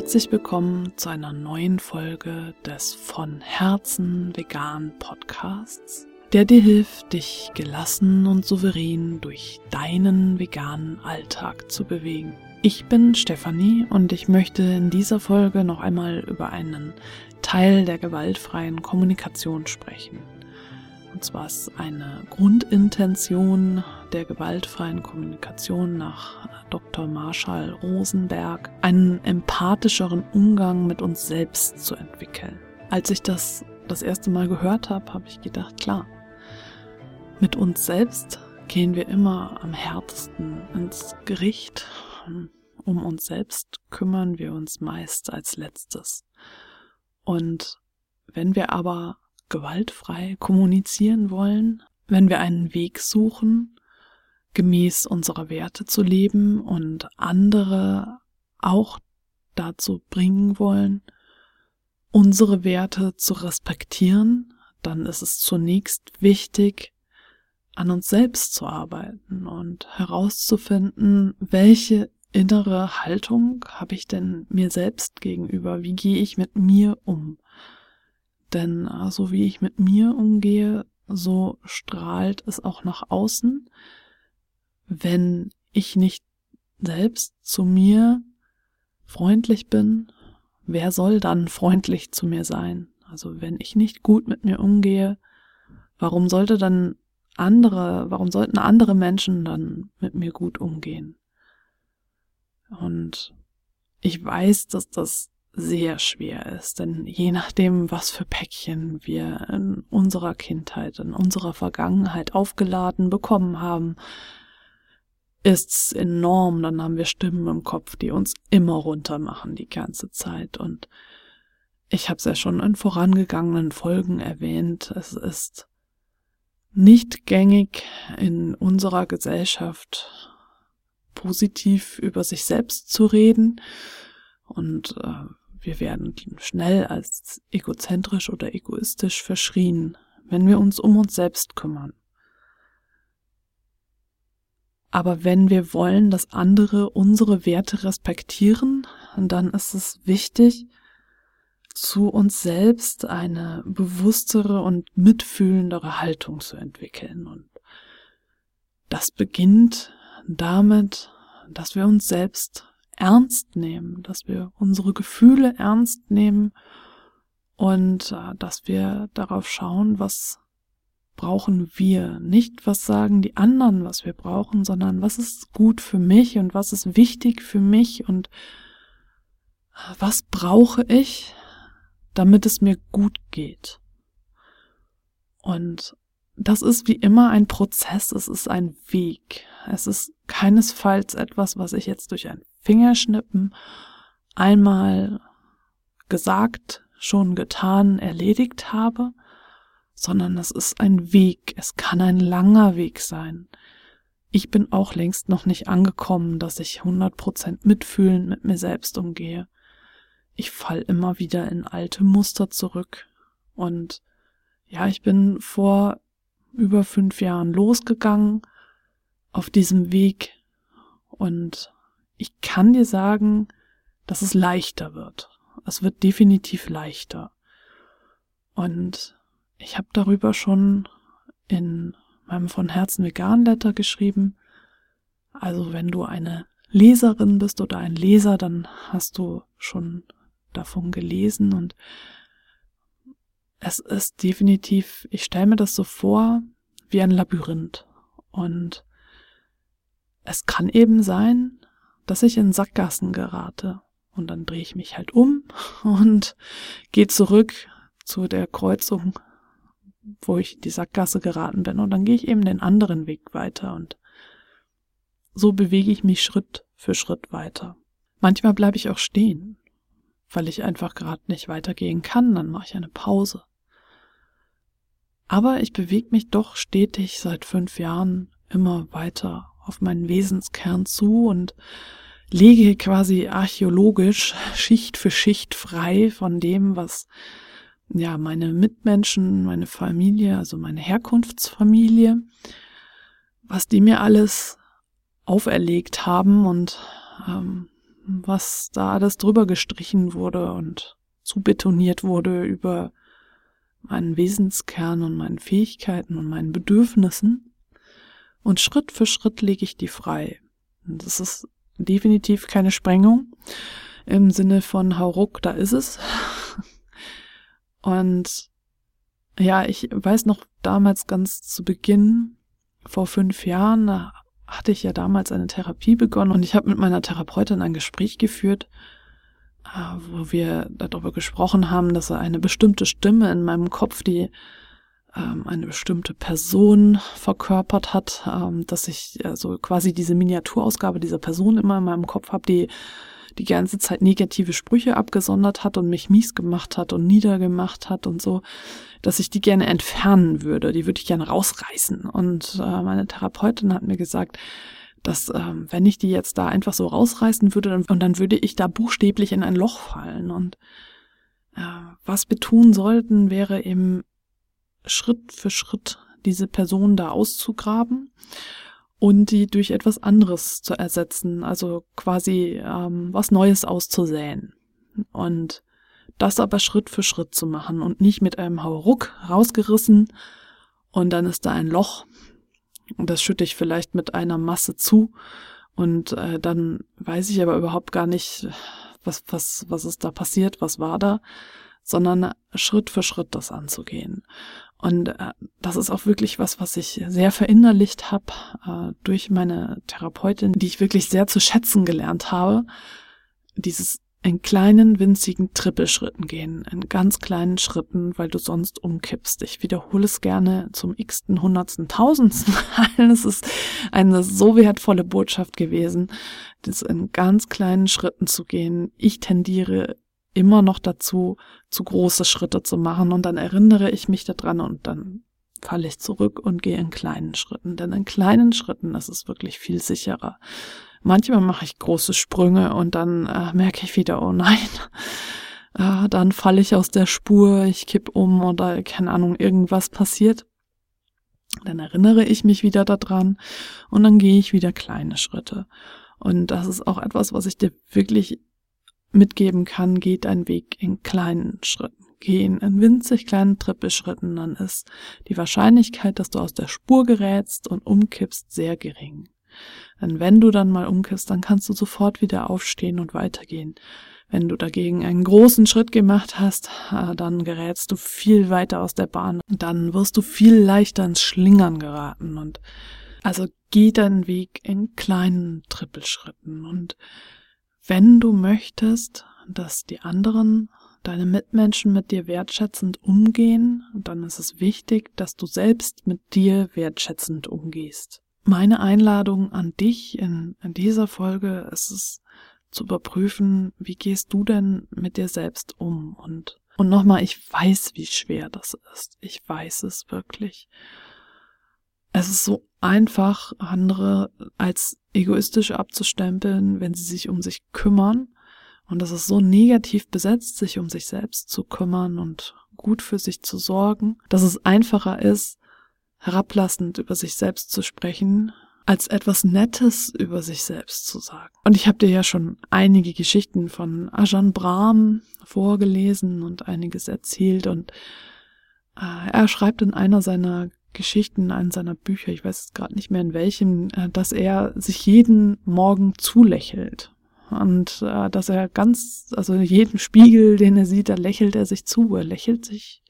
Herzlich willkommen zu einer neuen Folge des von Herzen vegan Podcasts, der dir hilft, dich gelassen und souverän durch deinen veganen Alltag zu bewegen. Ich bin Stefanie und ich möchte in dieser Folge noch einmal über einen Teil der gewaltfreien Kommunikation sprechen. Und zwar ist eine Grundintention der gewaltfreien Kommunikation nach Dr. Marshall Rosenberg einen empathischeren Umgang mit uns selbst zu entwickeln. Als ich das das erste Mal gehört habe, habe ich gedacht, klar, mit uns selbst gehen wir immer am härtesten ins Gericht. Um uns selbst kümmern wir uns meist als letztes. Und wenn wir aber gewaltfrei kommunizieren wollen, wenn wir einen Weg suchen, gemäß unserer Werte zu leben und andere auch dazu bringen wollen, unsere Werte zu respektieren, dann ist es zunächst wichtig, an uns selbst zu arbeiten und herauszufinden, welche innere Haltung habe ich denn mir selbst gegenüber? Wie gehe ich mit mir um? Denn so also wie ich mit mir umgehe, so strahlt es auch nach außen. Wenn ich nicht selbst zu mir freundlich bin, wer soll dann freundlich zu mir sein? Also wenn ich nicht gut mit mir umgehe, warum sollte dann andere, warum sollten andere Menschen dann mit mir gut umgehen? Und ich weiß, dass das sehr schwer ist, denn je nachdem, was für Päckchen wir in unserer Kindheit, in unserer Vergangenheit aufgeladen bekommen haben, ist's enorm, dann haben wir Stimmen im Kopf, die uns immer runter machen die ganze Zeit. Und ich habe es ja schon in vorangegangenen Folgen erwähnt, es ist nicht gängig in unserer Gesellschaft positiv über sich selbst zu reden. Und äh, wir werden schnell als egozentrisch oder egoistisch verschrien, wenn wir uns um uns selbst kümmern. Aber wenn wir wollen, dass andere unsere Werte respektieren, dann ist es wichtig, zu uns selbst eine bewusstere und mitfühlendere Haltung zu entwickeln. Und das beginnt damit, dass wir uns selbst ernst nehmen, dass wir unsere Gefühle ernst nehmen und äh, dass wir darauf schauen, was brauchen wir. Nicht, was sagen die anderen, was wir brauchen, sondern was ist gut für mich und was ist wichtig für mich und was brauche ich, damit es mir gut geht. Und das ist wie immer ein Prozess, es ist ein Weg. Es ist keinesfalls etwas, was ich jetzt durch ein Fingerschnippen einmal gesagt, schon getan, erledigt habe, sondern es ist ein Weg, es kann ein langer Weg sein. Ich bin auch längst noch nicht angekommen, dass ich 100% mitfühlend mit mir selbst umgehe. Ich fall immer wieder in alte Muster zurück. Und ja, ich bin vor über fünf Jahren losgegangen auf diesem Weg. Und ich kann dir sagen, dass es leichter wird. Es wird definitiv leichter. Und ich habe darüber schon in meinem von Herzen vegan Letter geschrieben. Also wenn du eine Leserin bist oder ein Leser, dann hast du schon davon gelesen und es ist definitiv, ich stelle mir das so vor, wie ein Labyrinth. Und es kann eben sein, dass ich in Sackgassen gerate. Und dann drehe ich mich halt um und gehe zurück zu der Kreuzung wo ich in die Sackgasse geraten bin. Und dann gehe ich eben den anderen Weg weiter und so bewege ich mich Schritt für Schritt weiter. Manchmal bleibe ich auch stehen, weil ich einfach gerade nicht weitergehen kann, dann mache ich eine Pause. Aber ich bewege mich doch stetig seit fünf Jahren immer weiter auf meinen Wesenskern zu und lege quasi archäologisch Schicht für Schicht frei von dem, was ja, meine Mitmenschen, meine Familie, also meine Herkunftsfamilie, was die mir alles auferlegt haben und ähm, was da alles drüber gestrichen wurde und zubetoniert wurde über meinen Wesenskern und meinen Fähigkeiten und meinen Bedürfnissen. Und Schritt für Schritt lege ich die frei. Das ist definitiv keine Sprengung im Sinne von hau ruck, da ist es. Und ja, ich weiß noch damals ganz zu Beginn, vor fünf Jahren, da hatte ich ja damals eine Therapie begonnen und ich habe mit meiner Therapeutin ein Gespräch geführt, äh, wo wir darüber gesprochen haben, dass eine bestimmte Stimme in meinem Kopf, die ähm, eine bestimmte Person verkörpert hat, ähm, dass ich also quasi diese Miniaturausgabe dieser Person immer in meinem Kopf habe, die die ganze Zeit negative Sprüche abgesondert hat und mich mies gemacht hat und niedergemacht hat und so, dass ich die gerne entfernen würde. Die würde ich gerne rausreißen. Und äh, meine Therapeutin hat mir gesagt, dass ähm, wenn ich die jetzt da einfach so rausreißen würde dann, und dann würde ich da buchstäblich in ein Loch fallen. Und äh, was wir tun sollten, wäre eben Schritt für Schritt diese Person da auszugraben und die durch etwas anderes zu ersetzen, also quasi ähm, was Neues auszusäen. Und das aber Schritt für Schritt zu machen und nicht mit einem Hauruck rausgerissen und dann ist da ein Loch und das schütte ich vielleicht mit einer Masse zu und äh, dann weiß ich aber überhaupt gar nicht, was, was, was ist da passiert, was war da, sondern Schritt für Schritt das anzugehen. Und äh, das ist auch wirklich was, was ich sehr verinnerlicht habe äh, durch meine Therapeutin, die ich wirklich sehr zu schätzen gelernt habe. Dieses in kleinen, winzigen Trippelschritten gehen, in ganz kleinen Schritten, weil du sonst umkippst. Ich wiederhole es gerne zum x-ten, hundertsten, tausendsten Mal. Es ist eine so wertvolle Botschaft gewesen, das in ganz kleinen Schritten zu gehen. Ich tendiere immer noch dazu, zu große Schritte zu machen und dann erinnere ich mich daran und dann falle ich zurück und gehe in kleinen Schritten. Denn in kleinen Schritten ist es wirklich viel sicherer. Manchmal mache ich große Sprünge und dann äh, merke ich wieder, oh nein, äh, dann falle ich aus der Spur, ich kipp um oder keine Ahnung, irgendwas passiert. Dann erinnere ich mich wieder daran und dann gehe ich wieder kleine Schritte. Und das ist auch etwas, was ich dir wirklich mitgeben kann, geht ein Weg in kleinen Schritten. Gehen in winzig kleinen Trippelschritten, dann ist die Wahrscheinlichkeit, dass du aus der Spur gerätst und umkippst, sehr gering. Denn wenn du dann mal umkippst, dann kannst du sofort wieder aufstehen und weitergehen. Wenn du dagegen einen großen Schritt gemacht hast, äh, dann gerätst du viel weiter aus der Bahn. Dann wirst du viel leichter ins Schlingern geraten. Und also geh deinen Weg in kleinen Trippelschritten und wenn du möchtest, dass die anderen, deine Mitmenschen mit dir wertschätzend umgehen, dann ist es wichtig, dass du selbst mit dir wertschätzend umgehst. Meine Einladung an dich in, in dieser Folge ist es zu überprüfen, wie gehst du denn mit dir selbst um und und nochmal, ich weiß, wie schwer das ist. Ich weiß es wirklich. Es ist so einfach, andere als egoistisch abzustempeln, wenn sie sich um sich kümmern. Und das ist so negativ besetzt, sich um sich selbst zu kümmern und gut für sich zu sorgen, dass es einfacher ist, herablassend über sich selbst zu sprechen, als etwas Nettes über sich selbst zu sagen. Und ich habe dir ja schon einige Geschichten von Ajahn Brahm vorgelesen und einiges erzählt und äh, er schreibt in einer seiner Geschichten in seiner Bücher, ich weiß gerade nicht mehr in welchem, äh, dass er sich jeden Morgen zulächelt. Und äh, dass er ganz, also jeden Spiegel, den er sieht, da lächelt er sich zu. Er lächelt sich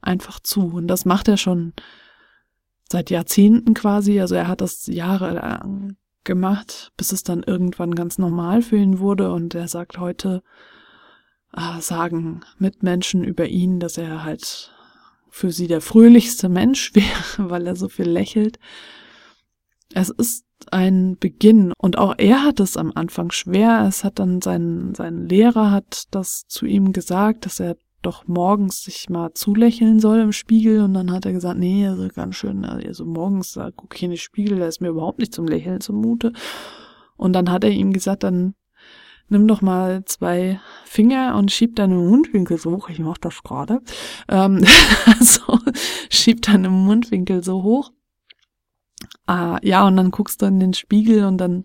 einfach zu. Und das macht er schon seit Jahrzehnten quasi. Also er hat das jahrelang gemacht, bis es dann irgendwann ganz normal für ihn wurde. Und er sagt heute, äh, sagen Mitmenschen über ihn, dass er halt für sie der fröhlichste Mensch wäre, weil er so viel lächelt. Es ist ein Beginn und auch er hat es am Anfang schwer. Es hat dann sein, sein Lehrer hat das zu ihm gesagt, dass er doch morgens sich mal zulächeln soll im Spiegel und dann hat er gesagt, nee, also ganz schön, also morgens da guck ich in den Spiegel, da ist mir überhaupt nicht zum Lächeln zumute. Und dann hat er ihm gesagt, dann nimm doch mal zwei Finger und schieb deine Mundwinkel so hoch. Ich mach das gerade. Ähm, also schieb deine Mundwinkel so hoch. Ah, ja, und dann guckst du in den Spiegel und dann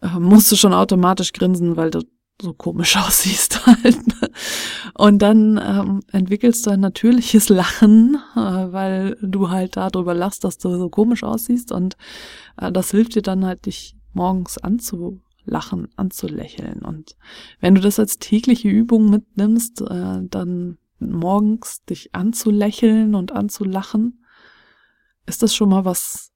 äh, musst du schon automatisch grinsen, weil du so komisch aussiehst halt. Und dann ähm, entwickelst du ein natürliches Lachen, äh, weil du halt darüber lachst, dass du so komisch aussiehst und äh, das hilft dir dann halt, dich morgens anzulachen, anzulächeln. Und wenn du das als tägliche Übung mitnimmst, äh, dann morgens dich anzulächeln und anzulachen, ist das schon mal was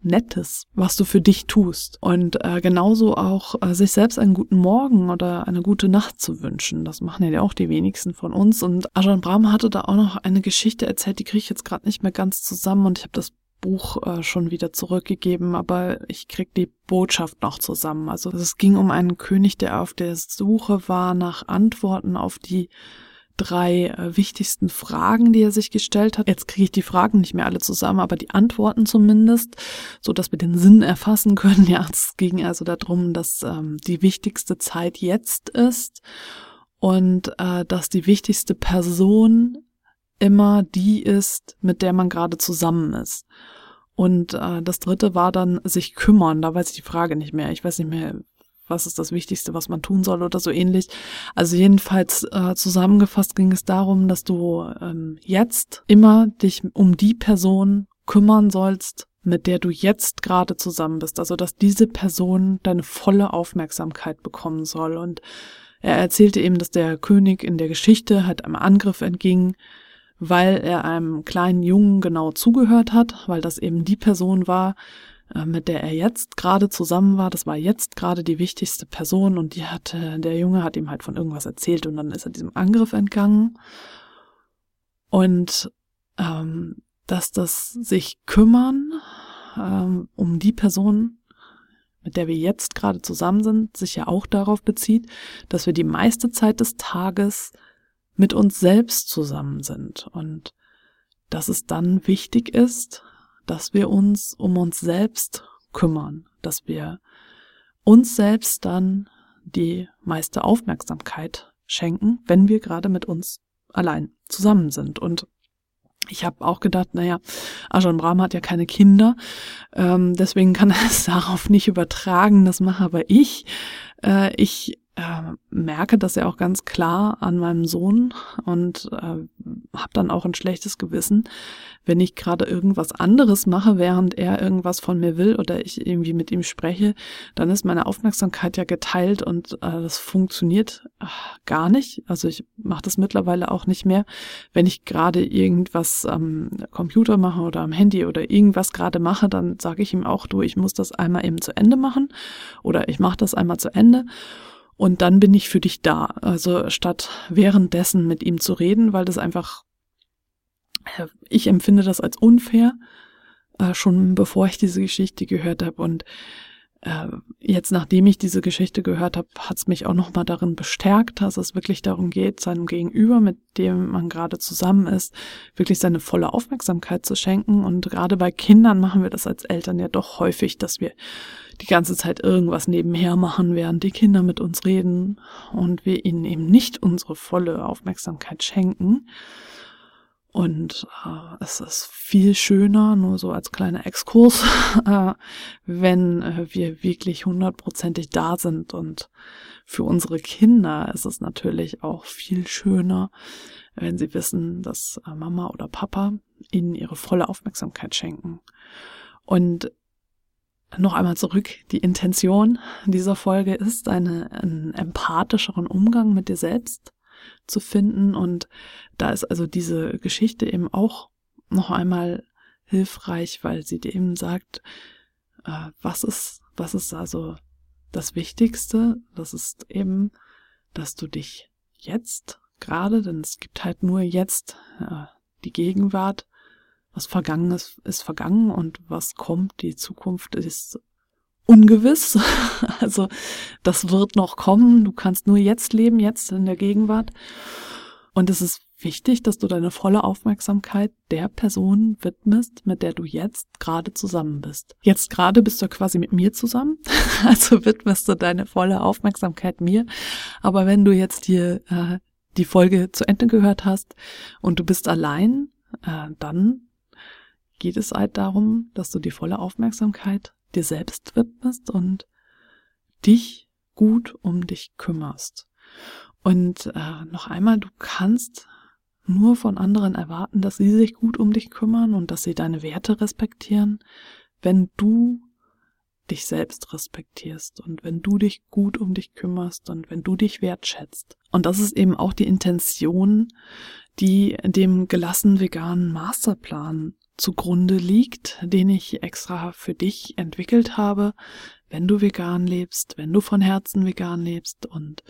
Nettes, was du für dich tust. Und äh, genauso auch äh, sich selbst einen guten Morgen oder eine gute Nacht zu wünschen. Das machen ja auch die wenigsten von uns. Und Ajahn Brahm hatte da auch noch eine Geschichte erzählt, die kriege ich jetzt gerade nicht mehr ganz zusammen und ich habe das Buch äh, schon wieder zurückgegeben, aber ich krieg die Botschaft noch zusammen. Also es ging um einen König, der auf der Suche war nach Antworten auf die drei äh, wichtigsten Fragen, die er sich gestellt hat. Jetzt kriege ich die Fragen nicht mehr alle zusammen, aber die Antworten zumindest, so dass wir den Sinn erfassen können. Ja, es ging also darum, dass ähm, die wichtigste Zeit jetzt ist und äh, dass die wichtigste Person immer die ist, mit der man gerade zusammen ist. Und äh, das dritte war dann sich kümmern. Da weiß ich die Frage nicht mehr. Ich weiß nicht mehr, was ist das Wichtigste, was man tun soll oder so ähnlich. Also jedenfalls äh, zusammengefasst ging es darum, dass du ähm, jetzt immer dich um die Person kümmern sollst, mit der du jetzt gerade zusammen bist. Also dass diese Person deine volle Aufmerksamkeit bekommen soll. Und er erzählte eben, dass der König in der Geschichte halt einem Angriff entging, weil er einem kleinen Jungen genau zugehört hat, weil das eben die Person war, äh, mit der er jetzt gerade zusammen war. Das war jetzt gerade die wichtigste Person und die hatte, der Junge hat ihm halt von irgendwas erzählt und dann ist er diesem Angriff entgangen. Und ähm, dass das sich kümmern ähm, um die Person, mit der wir jetzt gerade zusammen sind, sich ja auch darauf bezieht, dass wir die meiste Zeit des Tages mit uns selbst zusammen sind und dass es dann wichtig ist, dass wir uns um uns selbst kümmern, dass wir uns selbst dann die meiste Aufmerksamkeit schenken, wenn wir gerade mit uns allein zusammen sind. Und ich habe auch gedacht, naja, Ajahn Brahm hat ja keine Kinder, ähm, deswegen kann er es darauf nicht übertragen, das mache aber ich. Äh, ich äh, merke das ja auch ganz klar an meinem Sohn und äh, habe dann auch ein schlechtes Gewissen, wenn ich gerade irgendwas anderes mache, während er irgendwas von mir will oder ich irgendwie mit ihm spreche, dann ist meine Aufmerksamkeit ja geteilt und äh, das funktioniert äh, gar nicht. Also ich mache das mittlerweile auch nicht mehr, wenn ich gerade irgendwas am Computer mache oder am Handy oder irgendwas gerade mache, dann sage ich ihm auch, du, ich muss das einmal eben zu Ende machen oder ich mache das einmal zu Ende und dann bin ich für dich da. Also statt währenddessen mit ihm zu reden, weil das einfach, äh, ich empfinde das als unfair, äh, schon bevor ich diese Geschichte gehört habe. Und äh, jetzt, nachdem ich diese Geschichte gehört habe, hat es mich auch nochmal darin bestärkt, dass es wirklich darum geht, seinem Gegenüber, mit dem man gerade zusammen ist, wirklich seine volle Aufmerksamkeit zu schenken. Und gerade bei Kindern machen wir das als Eltern ja doch häufig, dass wir die ganze Zeit irgendwas nebenher machen, während die Kinder mit uns reden und wir ihnen eben nicht unsere volle Aufmerksamkeit schenken. Und äh, es ist viel schöner, nur so als kleiner Exkurs, äh, wenn äh, wir wirklich hundertprozentig da sind. Und für unsere Kinder ist es natürlich auch viel schöner, wenn sie wissen, dass äh, Mama oder Papa ihnen ihre volle Aufmerksamkeit schenken. Und noch einmal zurück, die Intention dieser Folge ist, eine, einen empathischeren Umgang mit dir selbst zu finden. Und da ist also diese Geschichte eben auch noch einmal hilfreich, weil sie dir eben sagt, äh, was ist, was ist also das Wichtigste? Das ist eben, dass du dich jetzt gerade, denn es gibt halt nur jetzt äh, die Gegenwart, was vergangen ist, ist vergangen und was kommt, die Zukunft ist ungewiss. Also das wird noch kommen. Du kannst nur jetzt leben, jetzt in der Gegenwart. Und es ist wichtig, dass du deine volle Aufmerksamkeit der Person widmest, mit der du jetzt gerade zusammen bist. Jetzt gerade bist du quasi mit mir zusammen, also widmest du deine volle Aufmerksamkeit mir. Aber wenn du jetzt hier äh, die Folge zu Ende gehört hast und du bist allein, äh, dann geht es halt darum, dass du die volle Aufmerksamkeit dir selbst widmest und dich gut um dich kümmerst. Und äh, noch einmal, du kannst nur von anderen erwarten, dass sie sich gut um dich kümmern und dass sie deine Werte respektieren, wenn du dich selbst respektierst und wenn du dich gut um dich kümmerst und wenn du dich wertschätzt. Und das ist eben auch die Intention, die dem gelassen veganen Masterplan zugrunde liegt, den ich extra für dich entwickelt habe, wenn du vegan lebst, wenn du von Herzen vegan lebst und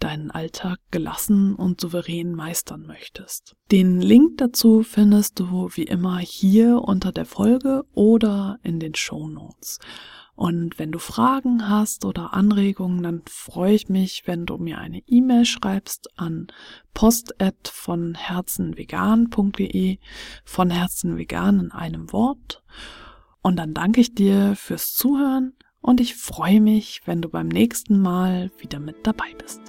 deinen Alltag gelassen und souverän meistern möchtest. Den Link dazu findest du wie immer hier unter der Folge oder in den Show Notes. Und wenn du Fragen hast oder Anregungen, dann freue ich mich, wenn du mir eine E-Mail schreibst an post von herzenvegan.de, von Herzen vegan in einem Wort. Und dann danke ich dir fürs Zuhören und ich freue mich, wenn du beim nächsten Mal wieder mit dabei bist.